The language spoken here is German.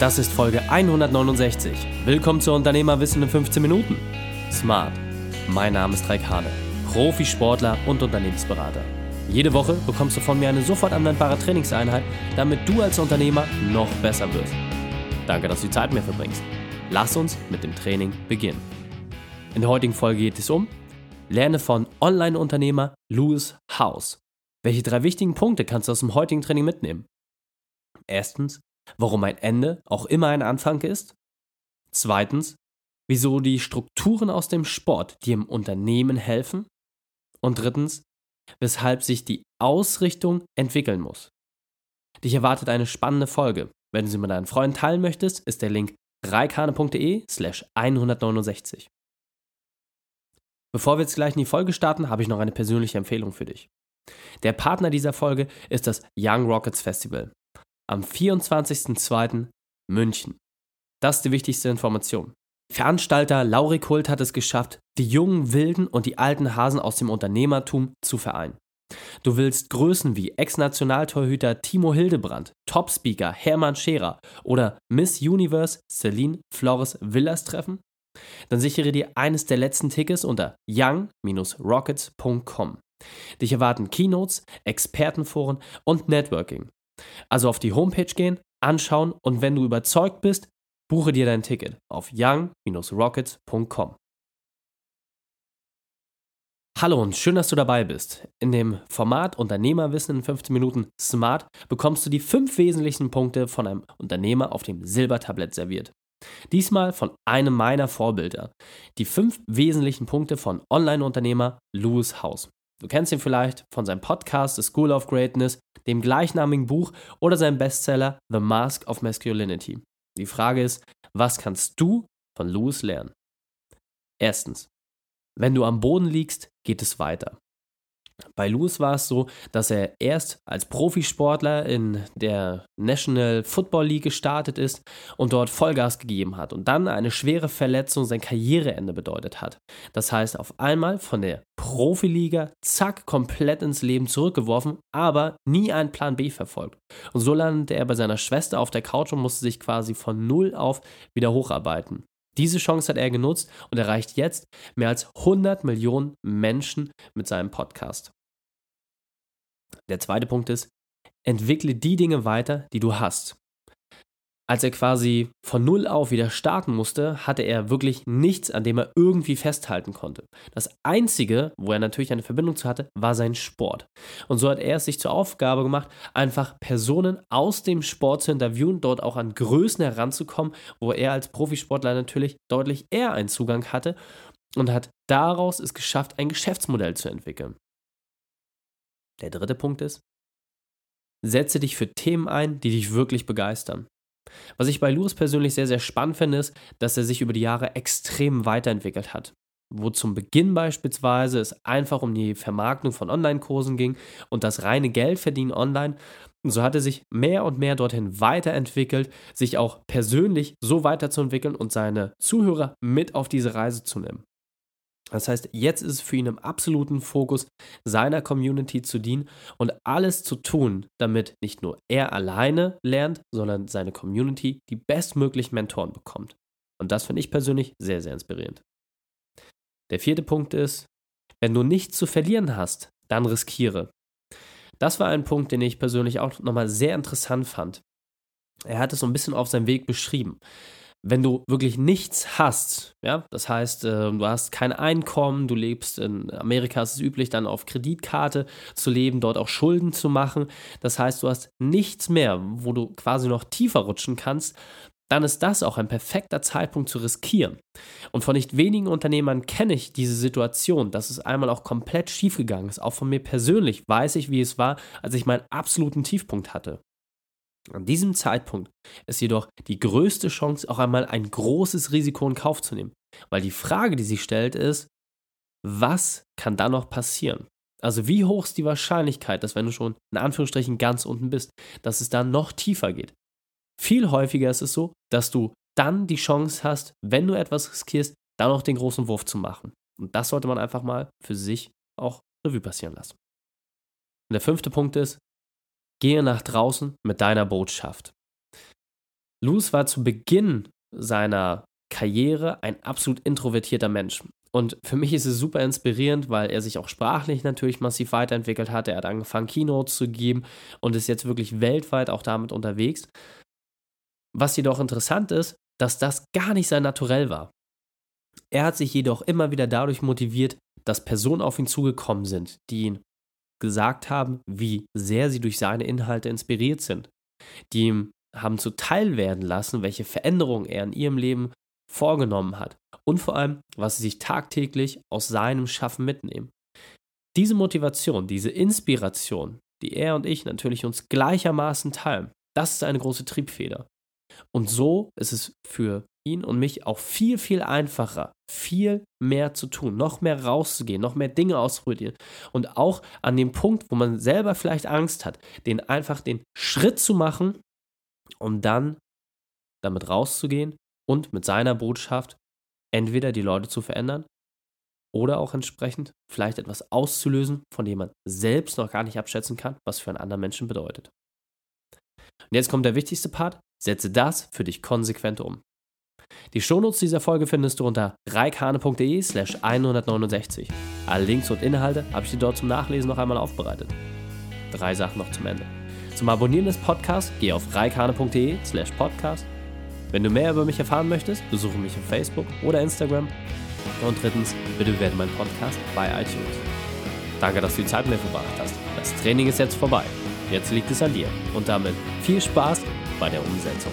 Das ist Folge 169. Willkommen zu Unternehmerwissen in 15 Minuten. Smart. Mein Name ist Raik Hane, Profisportler und Unternehmensberater. Jede Woche bekommst du von mir eine sofort anwendbare Trainingseinheit, damit du als Unternehmer noch besser wirst. Danke, dass du die Zeit mit mir verbringst. Lass uns mit dem Training beginnen. In der heutigen Folge geht es um Lerne von Online-Unternehmer Louis House. Welche drei wichtigen Punkte kannst du aus dem heutigen Training mitnehmen? Erstens, warum ein Ende auch immer ein Anfang ist. Zweitens, wieso die Strukturen aus dem Sport dir im Unternehmen helfen. Und drittens, weshalb sich die Ausrichtung entwickeln muss. Dich erwartet eine spannende Folge. Wenn du sie mit deinen Freunden teilen möchtest, ist der Link reikane.de slash 169. Bevor wir jetzt gleich in die Folge starten, habe ich noch eine persönliche Empfehlung für dich. Der Partner dieser Folge ist das Young Rockets Festival am 24.02. München. Das ist die wichtigste Information. Veranstalter Lauri Kult hat es geschafft, die jungen Wilden und die alten Hasen aus dem Unternehmertum zu vereinen. Du willst Größen wie Ex-Nationaltorhüter Timo Hildebrand, Topspeaker Hermann Scherer oder Miss Universe Celine Flores Villas treffen? Dann sichere dir eines der letzten Tickets unter young-rockets.com. Dich erwarten Keynotes, Expertenforen und Networking. Also auf die Homepage gehen, anschauen und wenn du überzeugt bist, buche dir dein Ticket auf young-rockets.com. Hallo und schön, dass du dabei bist. In dem Format Unternehmerwissen in 15 Minuten Smart bekommst du die fünf wesentlichen Punkte von einem Unternehmer auf dem Silbertablett serviert. Diesmal von einem meiner Vorbilder. Die fünf wesentlichen Punkte von Online-Unternehmer Louis House. Du kennst ihn vielleicht von seinem Podcast The School of Greatness, dem gleichnamigen Buch oder seinem Bestseller The Mask of Masculinity. Die Frage ist, was kannst du von Louis lernen? Erstens, wenn du am Boden liegst, geht es weiter. Bei Lewis war es so, dass er erst als Profisportler in der National Football League gestartet ist und dort Vollgas gegeben hat und dann eine schwere Verletzung sein Karriereende bedeutet hat. Das heißt, auf einmal von der Profiliga, zack, komplett ins Leben zurückgeworfen, aber nie einen Plan B verfolgt. Und so landete er bei seiner Schwester auf der Couch und musste sich quasi von Null auf wieder hocharbeiten. Diese Chance hat er genutzt und erreicht jetzt mehr als 100 Millionen Menschen mit seinem Podcast. Der zweite Punkt ist, entwickle die Dinge weiter, die du hast. Als er quasi von Null auf wieder starten musste, hatte er wirklich nichts, an dem er irgendwie festhalten konnte. Das Einzige, wo er natürlich eine Verbindung zu hatte, war sein Sport. Und so hat er es sich zur Aufgabe gemacht, einfach Personen aus dem Sport zu interviewen, dort auch an Größen heranzukommen, wo er als Profisportler natürlich deutlich eher einen Zugang hatte und hat daraus es geschafft, ein Geschäftsmodell zu entwickeln. Der dritte Punkt ist, setze dich für Themen ein, die dich wirklich begeistern. Was ich bei Lewis persönlich sehr, sehr spannend finde, ist, dass er sich über die Jahre extrem weiterentwickelt hat. Wo zum Beginn beispielsweise es einfach um die Vermarktung von Online-Kursen ging und das reine Geldverdienen online. So hat er sich mehr und mehr dorthin weiterentwickelt, sich auch persönlich so weiterzuentwickeln und seine Zuhörer mit auf diese Reise zu nehmen. Das heißt, jetzt ist es für ihn im absoluten Fokus, seiner Community zu dienen und alles zu tun, damit nicht nur er alleine lernt, sondern seine Community die bestmöglichen Mentoren bekommt. Und das finde ich persönlich sehr, sehr inspirierend. Der vierte Punkt ist, wenn du nichts zu verlieren hast, dann riskiere. Das war ein Punkt, den ich persönlich auch nochmal sehr interessant fand. Er hat es so ein bisschen auf seinem Weg beschrieben wenn du wirklich nichts hast, ja, das heißt, äh, du hast kein Einkommen, du lebst in Amerika, ist es üblich, dann auf Kreditkarte zu leben, dort auch Schulden zu machen. Das heißt, du hast nichts mehr, wo du quasi noch tiefer rutschen kannst, dann ist das auch ein perfekter Zeitpunkt zu riskieren. Und von nicht wenigen Unternehmern kenne ich diese Situation, dass es einmal auch komplett schiefgegangen ist. Auch von mir persönlich weiß ich, wie es war, als ich meinen absoluten Tiefpunkt hatte. An diesem Zeitpunkt ist jedoch die größte Chance, auch einmal ein großes Risiko in Kauf zu nehmen. Weil die Frage, die sich stellt, ist, was kann da noch passieren? Also wie hoch ist die Wahrscheinlichkeit, dass wenn du schon in Anführungsstrichen ganz unten bist, dass es dann noch tiefer geht? Viel häufiger ist es so, dass du dann die Chance hast, wenn du etwas riskierst, dann noch den großen Wurf zu machen. Und das sollte man einfach mal für sich auch Revue passieren lassen. Und der fünfte Punkt ist, Gehe nach draußen mit deiner Botschaft. Luz war zu Beginn seiner Karriere ein absolut introvertierter Mensch. Und für mich ist es super inspirierend, weil er sich auch sprachlich natürlich massiv weiterentwickelt hat. Er hat angefangen, Keynotes zu geben und ist jetzt wirklich weltweit auch damit unterwegs. Was jedoch interessant ist, dass das gar nicht sein Naturell war. Er hat sich jedoch immer wieder dadurch motiviert, dass Personen auf ihn zugekommen sind, die ihn gesagt haben, wie sehr sie durch seine Inhalte inspiriert sind, die ihm haben zuteil werden lassen, welche Veränderungen er in ihrem Leben vorgenommen hat und vor allem, was sie sich tagtäglich aus seinem Schaffen mitnehmen. Diese Motivation, diese Inspiration, die er und ich natürlich uns gleichermaßen teilen, das ist eine große Triebfeder. Und so ist es für ihn und mich auch viel, viel einfacher, viel mehr zu tun, noch mehr rauszugehen, noch mehr Dinge auszuprobieren. Und auch an dem Punkt, wo man selber vielleicht Angst hat, den einfach den Schritt zu machen, um dann damit rauszugehen und mit seiner Botschaft entweder die Leute zu verändern oder auch entsprechend vielleicht etwas auszulösen, von dem man selbst noch gar nicht abschätzen kann, was für einen anderen Menschen bedeutet. Und jetzt kommt der wichtigste Part, setze das für dich konsequent um. Die Shownotes dieser Folge findest du unter reikhane.de slash 169. Alle Links und Inhalte habe ich dir dort zum Nachlesen noch einmal aufbereitet. Drei Sachen noch zum Ende. Zum Abonnieren des Podcasts geh auf reikhane.de slash podcast wenn du mehr über mich erfahren möchtest, besuche mich auf Facebook oder Instagram. Und drittens, bitte bewerte meinen Podcast bei iTunes. Danke, dass du die Zeit mit mir verbracht hast. Das Training ist jetzt vorbei. Jetzt liegt es an dir. Und damit viel Spaß bei der Umsetzung.